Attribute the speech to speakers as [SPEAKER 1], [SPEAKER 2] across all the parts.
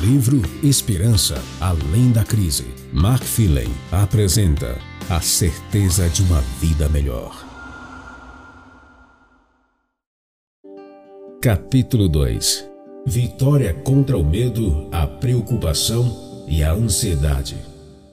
[SPEAKER 1] Livro Esperança Além da Crise. Mark Philen apresenta A Certeza de uma Vida Melhor. Capítulo 2 Vitória contra o medo, a preocupação e a ansiedade.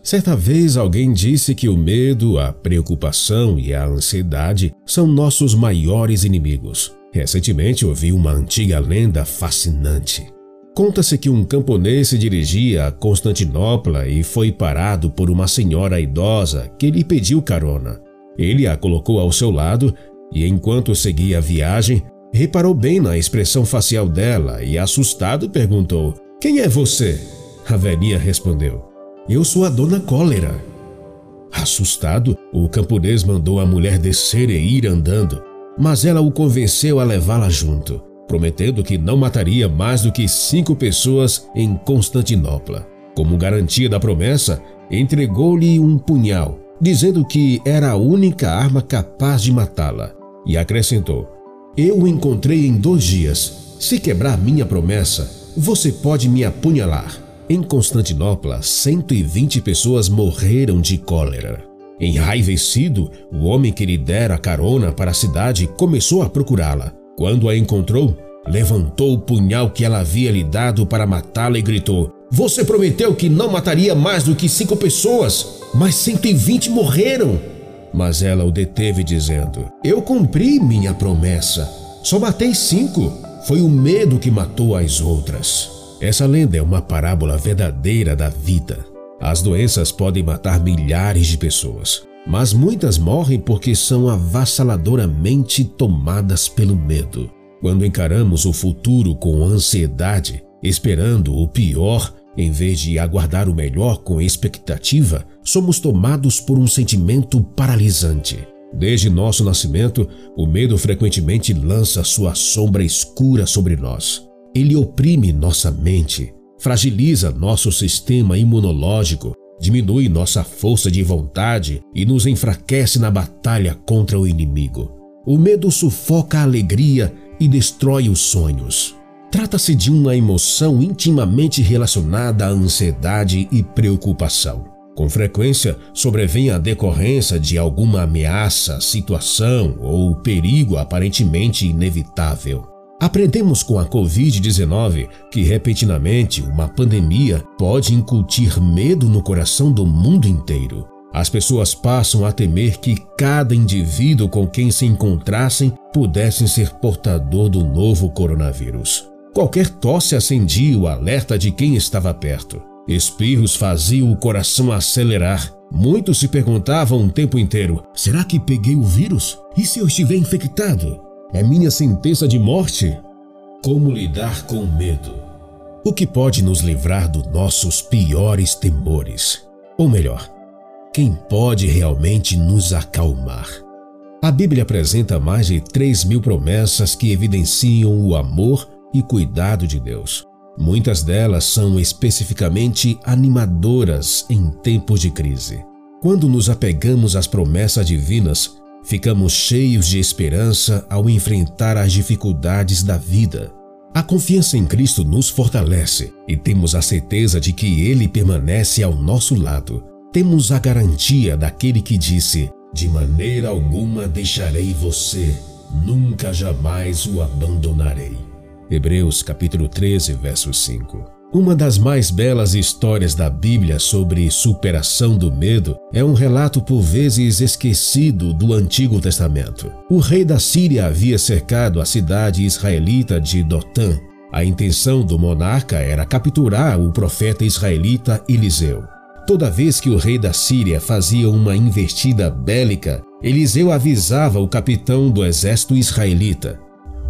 [SPEAKER 1] Certa vez alguém disse que o medo, a preocupação e a ansiedade são nossos maiores inimigos. Recentemente ouvi uma antiga lenda fascinante. Conta-se que um camponês se dirigia a Constantinopla e foi parado por uma senhora idosa que lhe pediu carona. Ele a colocou ao seu lado e, enquanto seguia a viagem, reparou bem na expressão facial dela e, assustado, perguntou: Quem é você? A velhinha respondeu: Eu sou a dona Cólera. Assustado, o camponês mandou a mulher descer e ir andando, mas ela o convenceu a levá-la junto prometendo que não mataria mais do que cinco pessoas em Constantinopla. Como garantia da promessa, entregou-lhe um punhal, dizendo que era a única arma capaz de matá-la, e acrescentou: Eu o encontrei em dois dias. Se quebrar minha promessa, você pode me apunhalar. Em Constantinopla, 120 pessoas morreram de cólera. Enraivecido, o homem que lhe dera carona para a cidade começou a procurá-la. Quando a encontrou, levantou o punhal que ela havia lhe dado para matá-la e gritou: Você prometeu que não mataria mais do que cinco pessoas, mas 120 morreram. Mas ela o deteve, dizendo: Eu cumpri minha promessa. Só matei cinco. Foi o medo que matou as outras. Essa lenda é uma parábola verdadeira da vida. As doenças podem matar milhares de pessoas, mas muitas morrem porque são avassaladoramente tomadas pelo medo. Quando encaramos o futuro com ansiedade, esperando o pior, em vez de aguardar o melhor com expectativa, somos tomados por um sentimento paralisante. Desde nosso nascimento, o medo frequentemente lança sua sombra escura sobre nós. Ele oprime nossa mente, fragiliza nosso sistema imunológico diminui nossa força de vontade e nos enfraquece na batalha contra o inimigo. O medo sufoca a alegria e destrói os sonhos. Trata-se de uma emoção intimamente relacionada à ansiedade e preocupação. Com frequência, sobrevém a decorrência de alguma ameaça, situação ou perigo aparentemente inevitável. Aprendemos com a Covid-19 que repentinamente uma pandemia pode incutir medo no coração do mundo inteiro. As pessoas passam a temer que cada indivíduo com quem se encontrassem pudessem ser portador do novo coronavírus. Qualquer tosse acendia o alerta de quem estava perto. Espirros faziam o coração acelerar. Muitos se perguntavam o tempo inteiro: será que peguei o vírus? E se eu estiver infectado? É minha sentença de morte? Como lidar com o medo? O que pode nos livrar dos nossos piores temores? Ou melhor, quem pode realmente nos acalmar? A Bíblia apresenta mais de 3 mil promessas que evidenciam o amor e cuidado de Deus. Muitas delas são especificamente animadoras em tempos de crise. Quando nos apegamos às promessas divinas, Ficamos cheios de esperança ao enfrentar as dificuldades da vida. A confiança em Cristo nos fortalece e temos a certeza de que Ele permanece ao nosso lado. Temos a garantia daquele que disse: De maneira alguma deixarei você, nunca jamais o abandonarei. Hebreus capítulo 13, verso 5. Uma das mais belas histórias da Bíblia sobre superação do medo é um relato por vezes esquecido do Antigo Testamento. O rei da Síria havia cercado a cidade israelita de Dotã. A intenção do monarca era capturar o profeta israelita Eliseu. Toda vez que o rei da Síria fazia uma investida bélica, Eliseu avisava o capitão do exército israelita.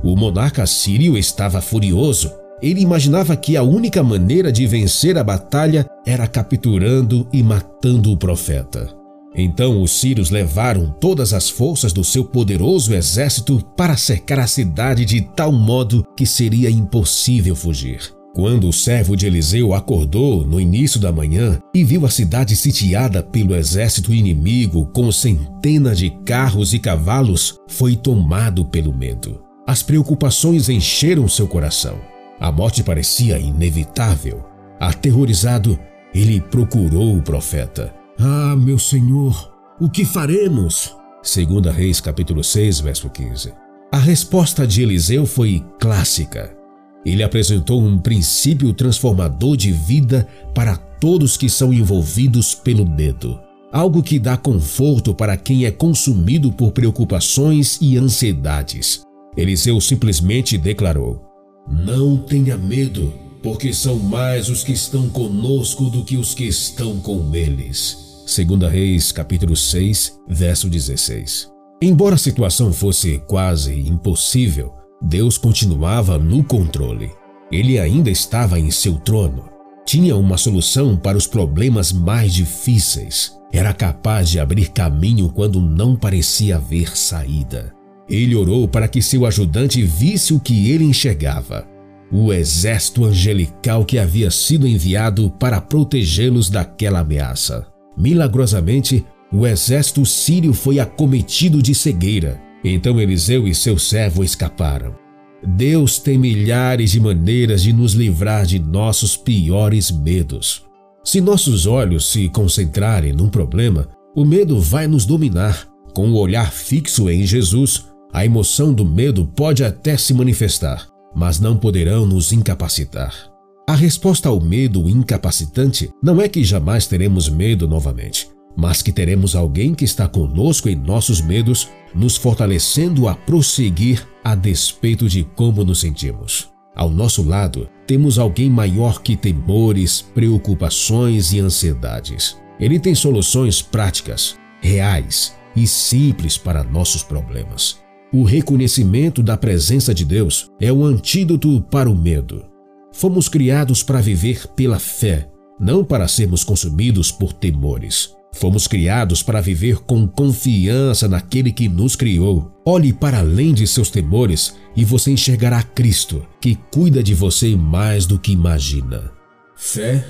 [SPEAKER 1] O monarca sírio estava furioso ele imaginava que a única maneira de vencer a batalha era capturando e matando o profeta. Então os sírios levaram todas as forças do seu poderoso exército para cercar a cidade de tal modo que seria impossível fugir. Quando o servo de Eliseu acordou no início da manhã e viu a cidade sitiada pelo exército inimigo com centenas de carros e cavalos, foi tomado pelo medo. As preocupações encheram seu coração. A morte parecia inevitável. Aterrorizado, ele procurou o profeta. Ah, meu senhor, o que faremos? Segunda Reis capítulo 6, verso 15. A resposta de Eliseu foi clássica. Ele apresentou um princípio transformador de vida para todos que são envolvidos pelo medo. Algo que dá conforto para quem é consumido por preocupações e ansiedades. Eliseu simplesmente declarou: Não tenha medo, porque são mais os que estão conosco do que os que estão com eles. Segunda Reis, capítulo 6, verso 16. Embora a situação fosse quase impossível, Deus continuava no controle. Ele ainda estava em seu trono. Tinha uma solução para os problemas mais difíceis. Era capaz de abrir caminho quando não parecia haver saída. Ele orou para que seu ajudante visse o que ele enxergava o exército angelical que havia sido enviado para protegê-los daquela ameaça. Milagrosamente, o exército sírio foi acometido de cegueira. Então Eliseu e seu servo escaparam. Deus tem milhares de maneiras de nos livrar de nossos piores medos. Se nossos olhos se concentrarem num problema, o medo vai nos dominar. Com o olhar fixo em Jesus, a emoção do medo pode até se manifestar, mas não poderão nos incapacitar. A resposta ao medo incapacitante não é que jamais teremos medo novamente, mas que teremos alguém que está conosco em nossos medos, nos fortalecendo a prosseguir a despeito de como nos sentimos. Ao nosso lado, temos alguém maior que temores, preocupações e ansiedades. Ele tem soluções práticas, reais e simples para nossos problemas. O reconhecimento da presença de Deus é o antídoto para o medo. Fomos criados para viver pela fé, não para sermos consumidos por temores. Fomos criados para viver com confiança naquele que nos criou. Olhe para além de seus temores e você enxergará Cristo, que cuida de você mais do que imagina. Fé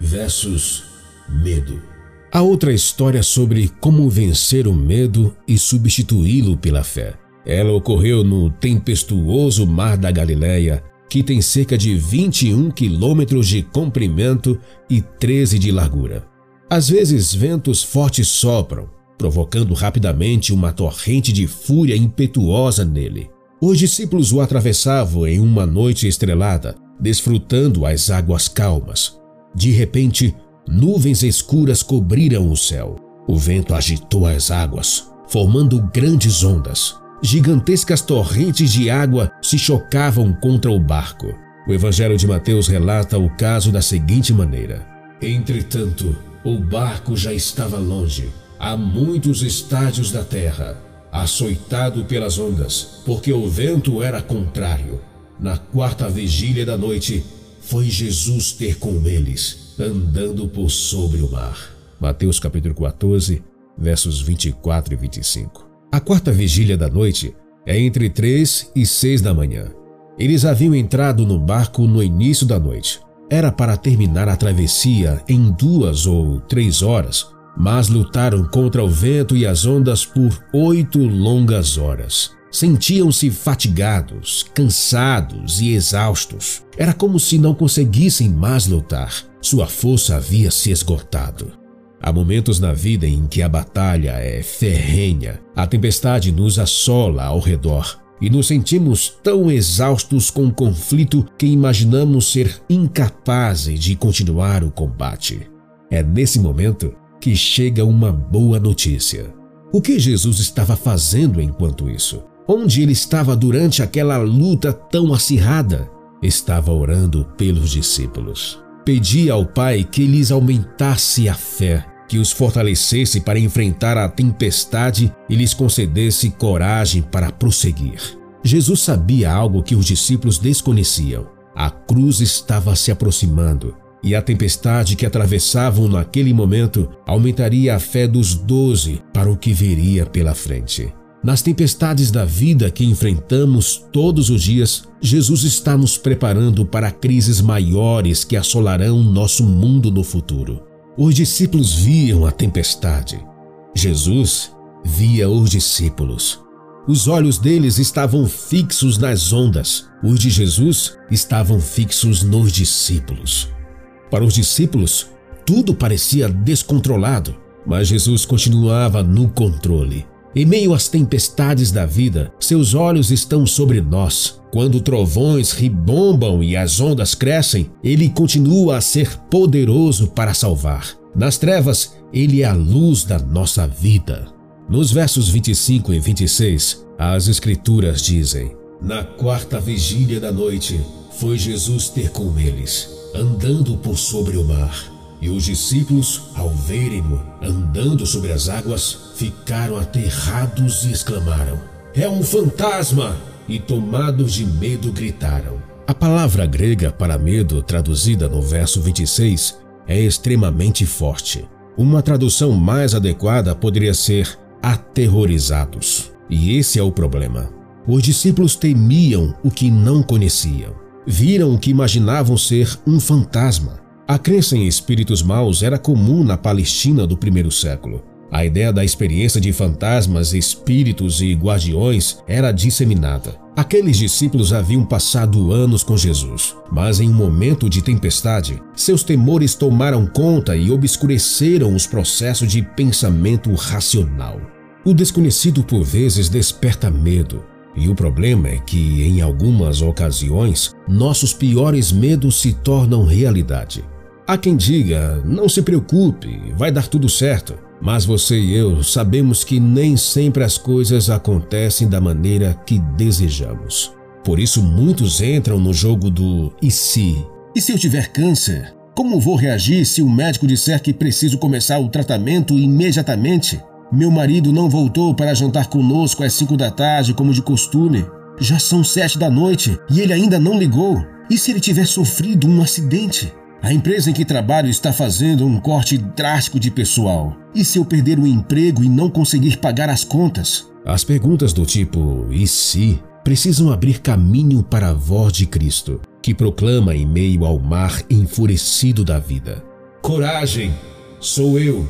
[SPEAKER 1] versus medo. Há outra história sobre como vencer o medo e substituí-lo pela fé. Ela ocorreu no tempestuoso Mar da Galileia, que tem cerca de 21 quilômetros de comprimento e 13 de largura. Às vezes, ventos fortes sopram, provocando rapidamente uma torrente de fúria impetuosa nele. Os discípulos o atravessavam em uma noite estrelada, desfrutando as águas calmas. De repente, nuvens escuras cobriram o céu. O vento agitou as águas, formando grandes ondas. Gigantescas torrentes de água se chocavam contra o barco. O Evangelho de Mateus relata o caso da seguinte maneira: Entretanto, o barco já estava longe, a muitos estádios da terra, açoitado pelas ondas, porque o vento era contrário. Na quarta vigília da noite, foi Jesus ter com eles, andando por sobre o mar. Mateus capítulo 14, versos 24 e 25. A quarta vigília da noite é entre três e seis da manhã. Eles haviam entrado no barco no início da noite. Era para terminar a travessia em duas ou três horas, mas lutaram contra o vento e as ondas por oito longas horas. Sentiam-se fatigados, cansados e exaustos. Era como se não conseguissem mais lutar. Sua força havia se esgotado. Há momentos na vida em que a batalha é ferrenha, a tempestade nos assola ao redor e nos sentimos tão exaustos com o conflito que imaginamos ser incapazes de continuar o combate. É nesse momento que chega uma boa notícia. O que Jesus estava fazendo enquanto isso? Onde ele estava durante aquela luta tão acirrada? Estava orando pelos discípulos pedia ao Pai que lhes aumentasse a fé, que os fortalecesse para enfrentar a tempestade e lhes concedesse coragem para prosseguir. Jesus sabia algo que os discípulos desconheciam. A cruz estava se aproximando e a tempestade que atravessavam naquele momento aumentaria a fé dos doze para o que viria pela frente. Nas tempestades da vida que enfrentamos todos os dias, Jesus está nos preparando para crises maiores que assolarão nosso mundo no futuro. Os discípulos viam a tempestade. Jesus via os discípulos. Os olhos deles estavam fixos nas ondas. Os de Jesus estavam fixos nos discípulos. Para os discípulos, tudo parecia descontrolado, mas Jesus continuava no controle. Em meio às tempestades da vida, seus olhos estão sobre nós. Quando trovões ribombam e as ondas crescem, ele continua a ser poderoso para salvar. Nas trevas, ele é a luz da nossa vida. Nos versos 25 e 26, as Escrituras dizem: Na quarta vigília da noite, foi Jesus ter com eles, andando por sobre o mar. E os discípulos, ao verem-no andando sobre as águas, ficaram aterrados e exclamaram: É um fantasma! E tomados de medo gritaram. A palavra grega para medo, traduzida no verso 26, é extremamente forte. Uma tradução mais adequada poderia ser aterrorizados. E esse é o problema. Os discípulos temiam o que não conheciam. Viram o que imaginavam ser um fantasma a crença em espíritos maus era comum na Palestina do primeiro século. A ideia da experiência de fantasmas, espíritos e guardiões era disseminada. Aqueles discípulos haviam passado anos com Jesus, mas em um momento de tempestade, seus temores tomaram conta e obscureceram os processos de pensamento racional. O desconhecido por vezes desperta medo, e o problema é que, em algumas ocasiões, nossos piores medos se tornam realidade. Há quem diga: não se preocupe, vai dar tudo certo. Mas você e eu sabemos que nem sempre as coisas acontecem da maneira que desejamos. Por isso, muitos entram no jogo do e se? E se eu tiver câncer? Como vou reagir se o médico disser que preciso começar o tratamento imediatamente? Meu marido não voltou para jantar conosco às cinco da tarde, como de costume. Já são sete da noite e ele ainda não ligou. E se ele tiver sofrido um acidente? A empresa em que trabalho está fazendo um corte drástico de pessoal. E se eu perder o emprego e não conseguir pagar as contas? As perguntas do tipo e se precisam abrir caminho para a voz de Cristo, que proclama em meio ao mar enfurecido da vida: Coragem, sou eu,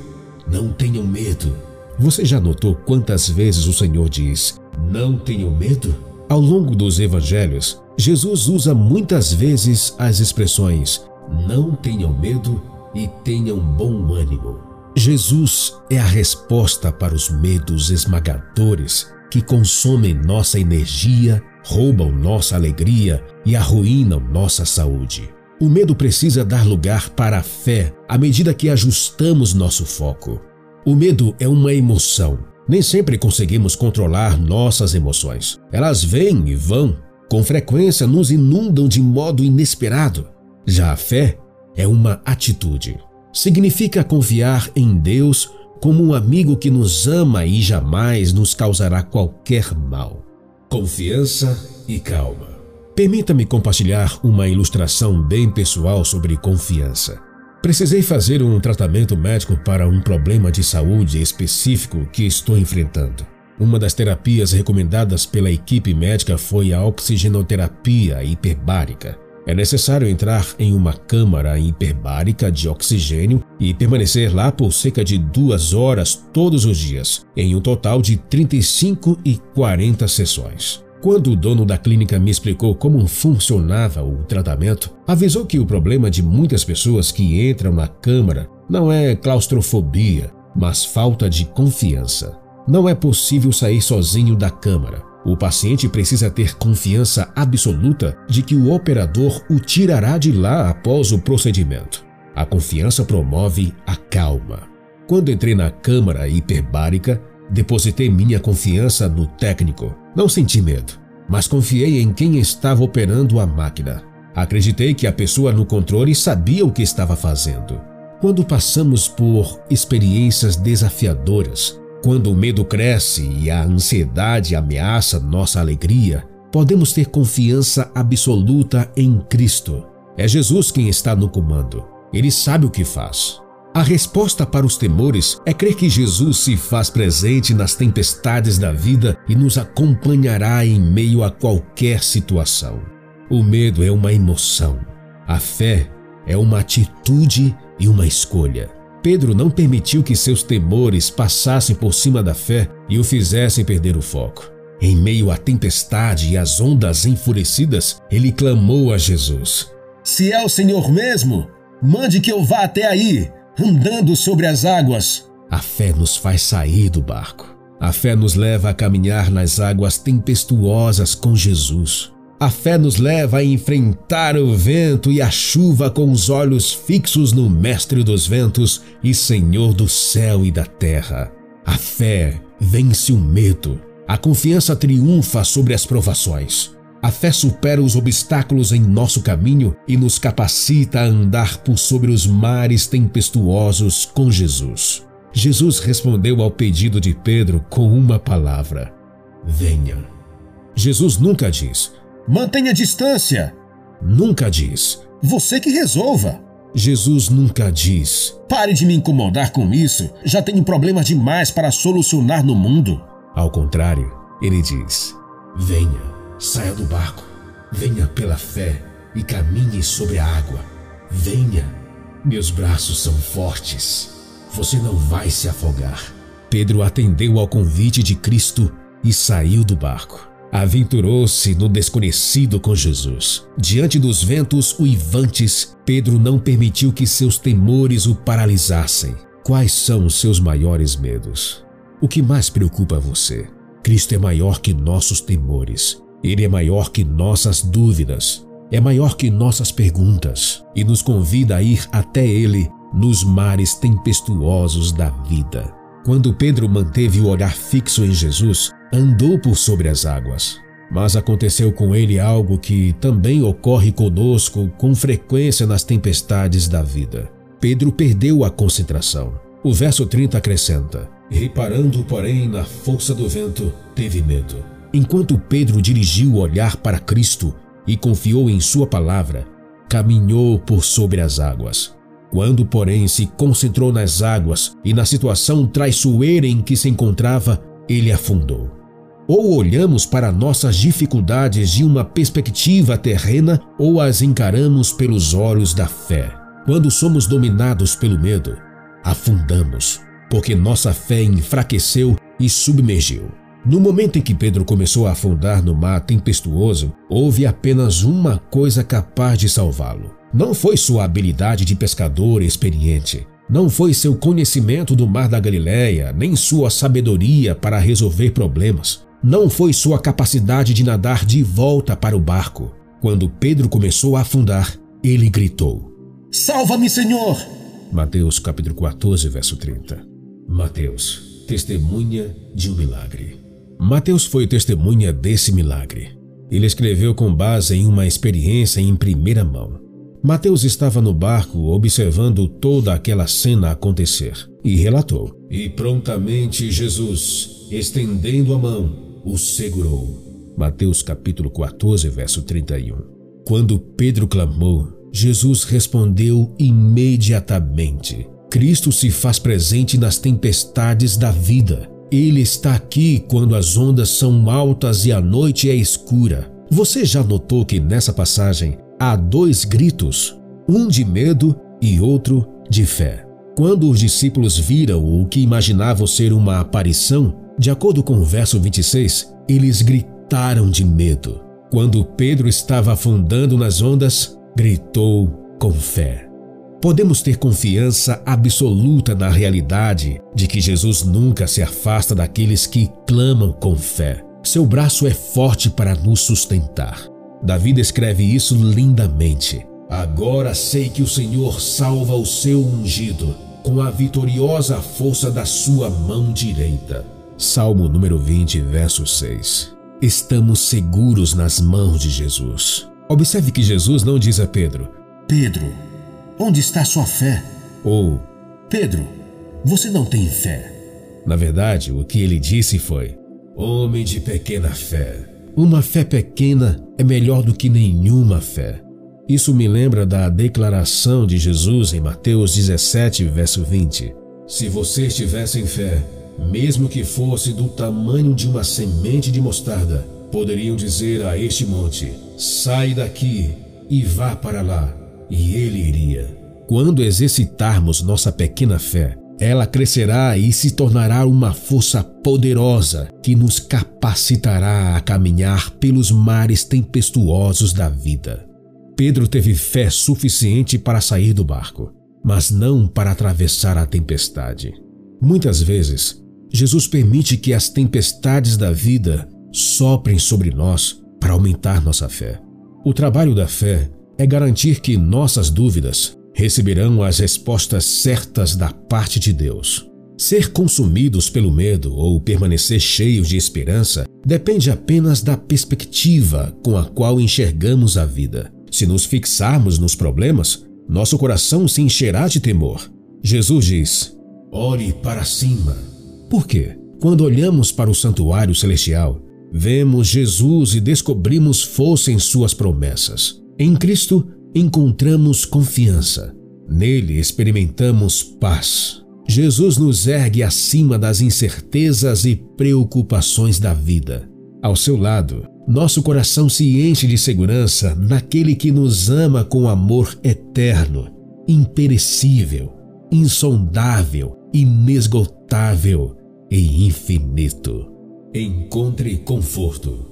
[SPEAKER 1] não tenham medo. Você já notou quantas vezes o Senhor diz: Não tenham medo? Ao longo dos evangelhos, Jesus usa muitas vezes as expressões não tenham medo e tenham bom ânimo. Jesus é a resposta para os medos esmagadores que consomem nossa energia, roubam nossa alegria e arruinam nossa saúde. O medo precisa dar lugar para a fé à medida que ajustamos nosso foco. O medo é uma emoção. Nem sempre conseguimos controlar nossas emoções. Elas vêm e vão. Com frequência nos inundam de modo inesperado. Já a fé é uma atitude. Significa confiar em Deus como um amigo que nos ama e jamais nos causará qualquer mal. Confiança e calma. Permita-me compartilhar uma ilustração bem pessoal sobre confiança. Precisei fazer um tratamento médico para um problema de saúde específico que estou enfrentando. Uma das terapias recomendadas pela equipe médica foi a oxigenoterapia hiperbárica. É necessário entrar em uma câmara hiperbárica de oxigênio e permanecer lá por cerca de duas horas todos os dias, em um total de 35 e 40 sessões. Quando o dono da clínica me explicou como funcionava o tratamento, avisou que o problema de muitas pessoas que entram na câmara não é claustrofobia, mas falta de confiança. Não é possível sair sozinho da câmara. O paciente precisa ter confiança absoluta de que o operador o tirará de lá após o procedimento. A confiança promove a calma. Quando entrei na câmara hiperbárica, depositei minha confiança no técnico. Não senti medo, mas confiei em quem estava operando a máquina. Acreditei que a pessoa no controle sabia o que estava fazendo. Quando passamos por experiências desafiadoras, quando o medo cresce e a ansiedade ameaça nossa alegria, podemos ter confiança absoluta em Cristo. É Jesus quem está no comando. Ele sabe o que faz. A resposta para os temores é crer que Jesus se faz presente nas tempestades da vida e nos acompanhará em meio a qualquer situação. O medo é uma emoção. A fé é uma atitude e uma escolha. Pedro não permitiu que seus temores passassem por cima da fé e o fizessem perder o foco. Em meio à tempestade e às ondas enfurecidas, ele clamou a Jesus: Se é o Senhor mesmo,
[SPEAKER 2] Mande que eu vá até aí, andando sobre as águas.
[SPEAKER 1] A fé nos faz sair do barco. A fé nos leva a caminhar nas águas tempestuosas com Jesus. A fé nos leva a enfrentar o vento e a chuva com os olhos fixos no Mestre dos Ventos e Senhor do céu e da terra. A fé vence o medo. A confiança triunfa sobre as provações. A fé supera os obstáculos em nosso caminho e nos capacita a andar por sobre os mares tempestuosos com Jesus. Jesus respondeu ao pedido de Pedro com uma palavra: Venha. Jesus nunca diz:
[SPEAKER 2] Mantenha distância.
[SPEAKER 1] Nunca diz:
[SPEAKER 2] Você que resolva.
[SPEAKER 1] Jesus nunca diz:
[SPEAKER 2] Pare de me incomodar com isso. Já tenho problemas demais para solucionar no mundo.
[SPEAKER 1] Ao contrário, ele diz: Venha, saia do barco, venha pela fé e caminhe sobre a água. Venha, meus braços são fortes. Você não vai se afogar. Pedro atendeu ao convite de Cristo e saiu do barco. Aventurou-se no desconhecido com Jesus. Diante dos ventos uivantes, Pedro não permitiu que seus temores o paralisassem. Quais são os seus maiores medos? O que mais preocupa você? Cristo é maior que nossos temores. Ele é maior que nossas dúvidas. É maior que nossas perguntas e nos convida a ir até Ele nos mares tempestuosos da vida. Quando Pedro manteve o olhar fixo em Jesus, andou por sobre as águas. Mas aconteceu com ele algo que também ocorre conosco com frequência nas tempestades da vida. Pedro perdeu a concentração. O verso 30 acrescenta: Reparando, porém, na força do vento, teve medo. Enquanto Pedro dirigiu o olhar para Cristo e confiou em Sua palavra, caminhou por sobre as águas. Quando, porém, se concentrou nas águas e na situação traiçoeira em que se encontrava, ele afundou. Ou olhamos para nossas dificuldades de uma perspectiva terrena ou as encaramos pelos olhos da fé. Quando somos dominados pelo medo, afundamos, porque nossa fé enfraqueceu e submergiu. No momento em que Pedro começou a afundar no mar tempestuoso, houve apenas uma coisa capaz de salvá-lo: não foi sua habilidade de pescador experiente, não foi seu conhecimento do mar da Galileia, nem sua sabedoria para resolver problemas, não foi sua capacidade de nadar de volta para o barco. Quando Pedro começou a afundar, ele gritou:
[SPEAKER 2] Salva-me, Senhor!
[SPEAKER 1] Mateus capítulo 14, verso 30. Mateus, testemunha de um milagre. Mateus foi testemunha desse milagre. Ele escreveu com base em uma experiência em primeira mão. Mateus estava no barco observando toda aquela cena acontecer e relatou: E prontamente Jesus, estendendo a mão, o segurou. Mateus capítulo 14, verso 31. Quando Pedro clamou, Jesus respondeu imediatamente. Cristo se faz presente nas tempestades da vida. Ele está aqui quando as ondas são altas e a noite é escura. Você já notou que nessa passagem há dois gritos, um de medo e outro de fé. Quando os discípulos viram o que imaginavam ser uma aparição, de acordo com o verso 26, eles gritaram de medo. Quando Pedro estava afundando nas ondas, gritou com fé. Podemos ter confiança absoluta na realidade de que Jesus nunca se afasta daqueles que clamam com fé. Seu braço é forte para nos sustentar. Davi descreve isso lindamente. Agora sei que o Senhor salva o seu ungido com a vitoriosa força da sua mão direita. Salmo número 20, verso 6. Estamos seguros nas mãos de Jesus. Observe que Jesus não diz a Pedro:
[SPEAKER 2] Pedro, onde está sua fé?
[SPEAKER 1] Ou
[SPEAKER 2] Pedro, você não tem fé.
[SPEAKER 1] Na verdade, o que ele disse foi: Homem de pequena fé. Uma fé pequena é melhor do que nenhuma fé. Isso me lembra da declaração de Jesus em Mateus 17, verso 20. Se vocês tivessem fé, mesmo que fosse do tamanho de uma semente de mostarda, poderiam dizer a este monte: sai daqui e vá para lá, e ele iria. Quando exercitarmos nossa pequena fé, ela crescerá e se tornará uma força poderosa que nos capacitará a caminhar pelos mares tempestuosos da vida. Pedro teve fé suficiente para sair do barco, mas não para atravessar a tempestade. Muitas vezes, Jesus permite que as tempestades da vida soprem sobre nós para aumentar nossa fé. O trabalho da fé é garantir que nossas dúvidas receberão as respostas certas da parte de Deus. Ser consumidos pelo medo ou permanecer cheios de esperança depende apenas da perspectiva com a qual enxergamos a vida. Se nos fixarmos nos problemas, nosso coração se encherá de temor. Jesus diz: Ore para cima. Por quê? Quando olhamos para o santuário celestial, vemos Jesus e descobrimos força em suas promessas. Em Cristo encontramos confiança. Nele experimentamos paz. Jesus nos ergue acima das incertezas e preocupações da vida. Ao seu lado, nosso coração se enche de segurança naquele que nos ama com amor eterno, imperecível, insondável, inesgotável e infinito. Encontre conforto.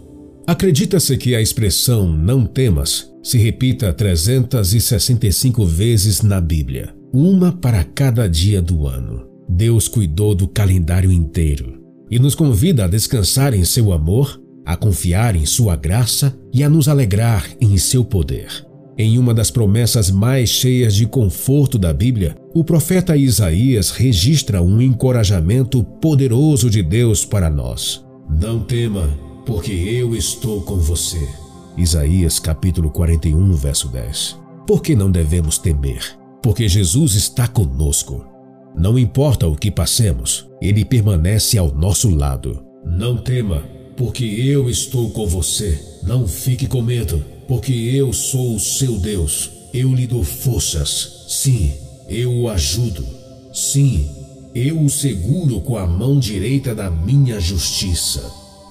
[SPEAKER 1] Acredita-se que a expressão não temas se repita 365 vezes na Bíblia uma para cada dia do ano. Deus cuidou do calendário inteiro e nos convida a descansar em seu amor, a confiar em sua graça e a nos alegrar em seu poder. Em uma das promessas mais cheias de conforto da Bíblia, o profeta Isaías registra um encorajamento poderoso de Deus para nós. Não tema, porque eu estou com você. Isaías capítulo 41, verso 10. Por que não devemos temer? porque Jesus está conosco. Não importa o que passemos, Ele permanece ao nosso lado. Não tema, porque eu estou com você. Não fique com medo, porque eu sou o seu Deus. Eu lhe dou forças. Sim, eu o ajudo. Sim, eu o seguro com a mão direita da minha justiça.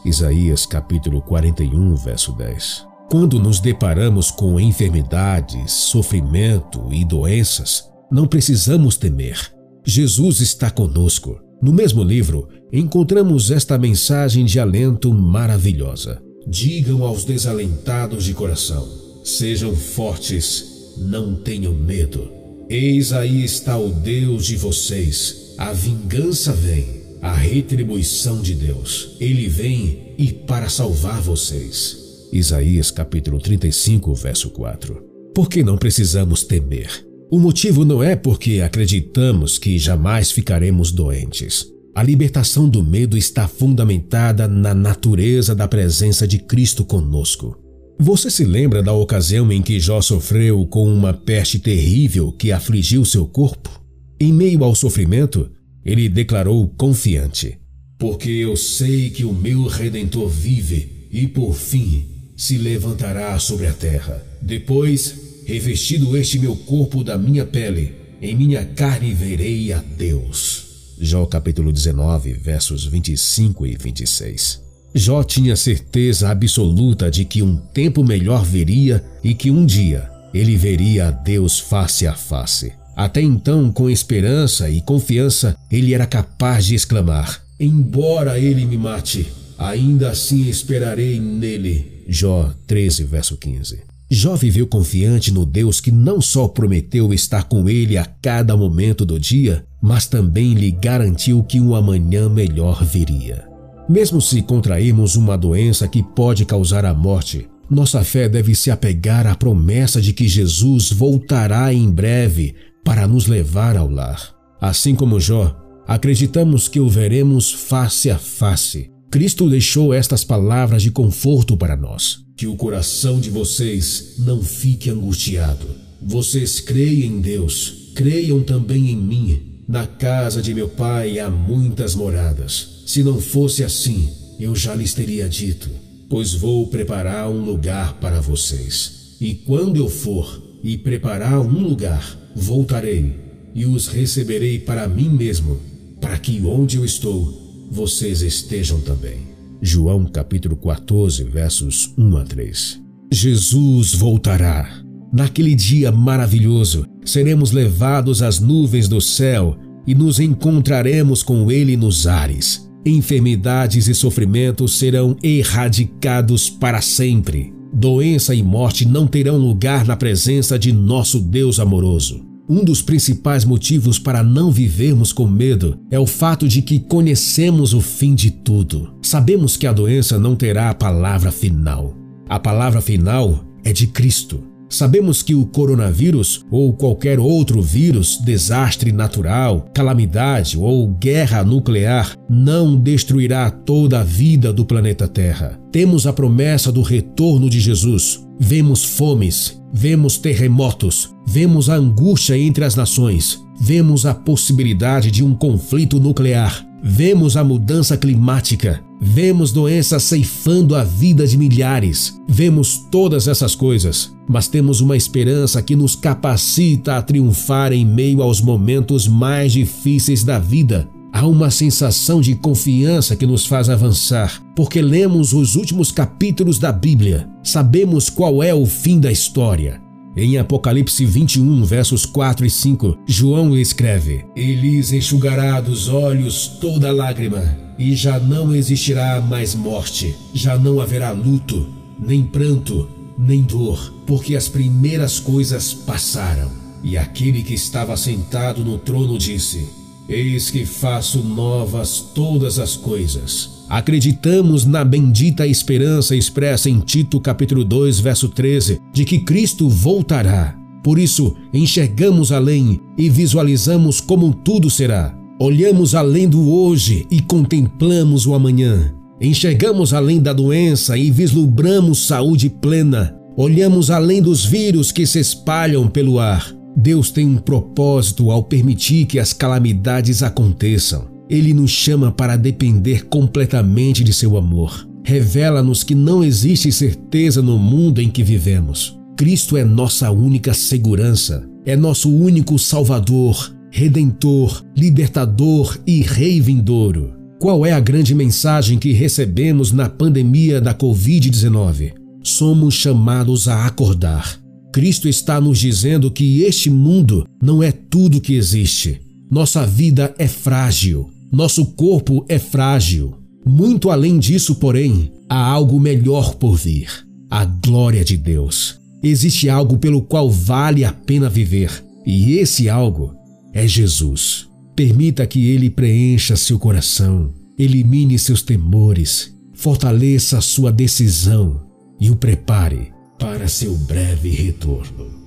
[SPEAKER 1] Isaías capítulo 41, verso 10. Quando nos deparamos com enfermidades, sofrimento e doenças, não precisamos temer. Jesus está conosco. No mesmo livro, encontramos esta mensagem de alento maravilhosa. Digam aos desalentados de coração: sejam fortes, não tenham medo. Eis aí está o Deus de vocês. A vingança vem, a retribuição de Deus. Ele vem e para salvar vocês. Isaías capítulo 35, verso 4. Por que não precisamos temer? O motivo não é porque acreditamos que jamais ficaremos doentes. A libertação do medo está fundamentada na natureza da presença de Cristo conosco. Você se lembra da ocasião em que Jó sofreu com uma peste terrível que afligiu seu corpo? Em meio ao sofrimento, ele declarou confiante: Porque eu sei que o meu redentor vive e por fim se levantará sobre a terra. Depois, revestido este meu corpo da minha pele, em minha carne verei a Deus. Jó capítulo 19, versos 25 e 26. Jó tinha certeza absoluta de que um tempo melhor viria e que um dia ele veria a Deus face a face. Até então, com esperança e confiança, ele era capaz de exclamar: Embora ele me mate, ainda assim esperarei nele Jó 13, verso 15. Jó viveu confiante no Deus que não só prometeu estar com ele a cada momento do dia, mas também lhe garantiu que um amanhã melhor viria. Mesmo se contrairmos uma doença que pode causar a morte, nossa fé deve se apegar à promessa de que Jesus voltará em breve para nos levar ao lar. Assim como Jó, acreditamos que o veremos face a face Cristo deixou estas palavras de conforto para nós. Que o coração de vocês não fique angustiado. Vocês creem em Deus, creiam também em mim. Na casa de meu pai há muitas moradas. Se não fosse assim, eu já lhes teria dito, pois vou preparar um lugar para vocês. E quando eu for e preparar um lugar, voltarei e os receberei para mim mesmo, para que onde eu estou, vocês estejam também. João capítulo 14, versos 1 a 3. Jesus voltará. Naquele dia maravilhoso, seremos levados às nuvens do céu e nos encontraremos com Ele nos ares. Enfermidades e sofrimentos serão erradicados para sempre. doença e morte não terão lugar na presença de nosso Deus amoroso. Um dos principais motivos para não vivermos com medo é o fato de que conhecemos o fim de tudo. Sabemos que a doença não terá a palavra final. A palavra final é de Cristo. Sabemos que o coronavírus ou qualquer outro vírus, desastre natural, calamidade ou guerra nuclear não destruirá toda a vida do planeta Terra. Temos a promessa do retorno de Jesus. Vemos fomes, vemos terremotos, vemos a angústia entre as nações, vemos a possibilidade de um conflito nuclear, vemos a mudança climática, vemos doenças ceifando a vida de milhares, vemos todas essas coisas, mas temos uma esperança que nos capacita a triunfar em meio aos momentos mais difíceis da vida. Há uma sensação de confiança que nos faz avançar, porque lemos os últimos capítulos da Bíblia, sabemos qual é o fim da história. Em Apocalipse 21, versos 4 e 5, João escreve: Ele enxugará dos olhos toda lágrima, e já não existirá mais morte, já não haverá luto, nem pranto, nem dor, porque as primeiras coisas passaram. E aquele que estava sentado no trono disse: Eis que faço novas todas as coisas. Acreditamos na bendita esperança expressa em Tito capítulo 2, verso 13, de que Cristo voltará. Por isso, enxergamos além e visualizamos como tudo será. Olhamos além do hoje e contemplamos o amanhã. Enxergamos além da doença e vislumbramos saúde plena. Olhamos além dos vírus que se espalham pelo ar Deus tem um propósito ao permitir que as calamidades aconteçam. Ele nos chama para depender completamente de seu amor. Revela-nos que não existe certeza no mundo em que vivemos. Cristo é nossa única segurança, é nosso único Salvador, Redentor, Libertador e Rei vindouro. Qual é a grande mensagem que recebemos na pandemia da Covid-19? Somos chamados a acordar Cristo está nos dizendo que este mundo não é tudo que existe. Nossa vida é frágil, nosso corpo é frágil. Muito além disso, porém, há algo melhor por vir: a glória de Deus. Existe algo pelo qual vale a pena viver, e esse algo é Jesus. Permita que ele preencha seu coração, elimine seus temores, fortaleça sua decisão e o prepare para seu breve retorno.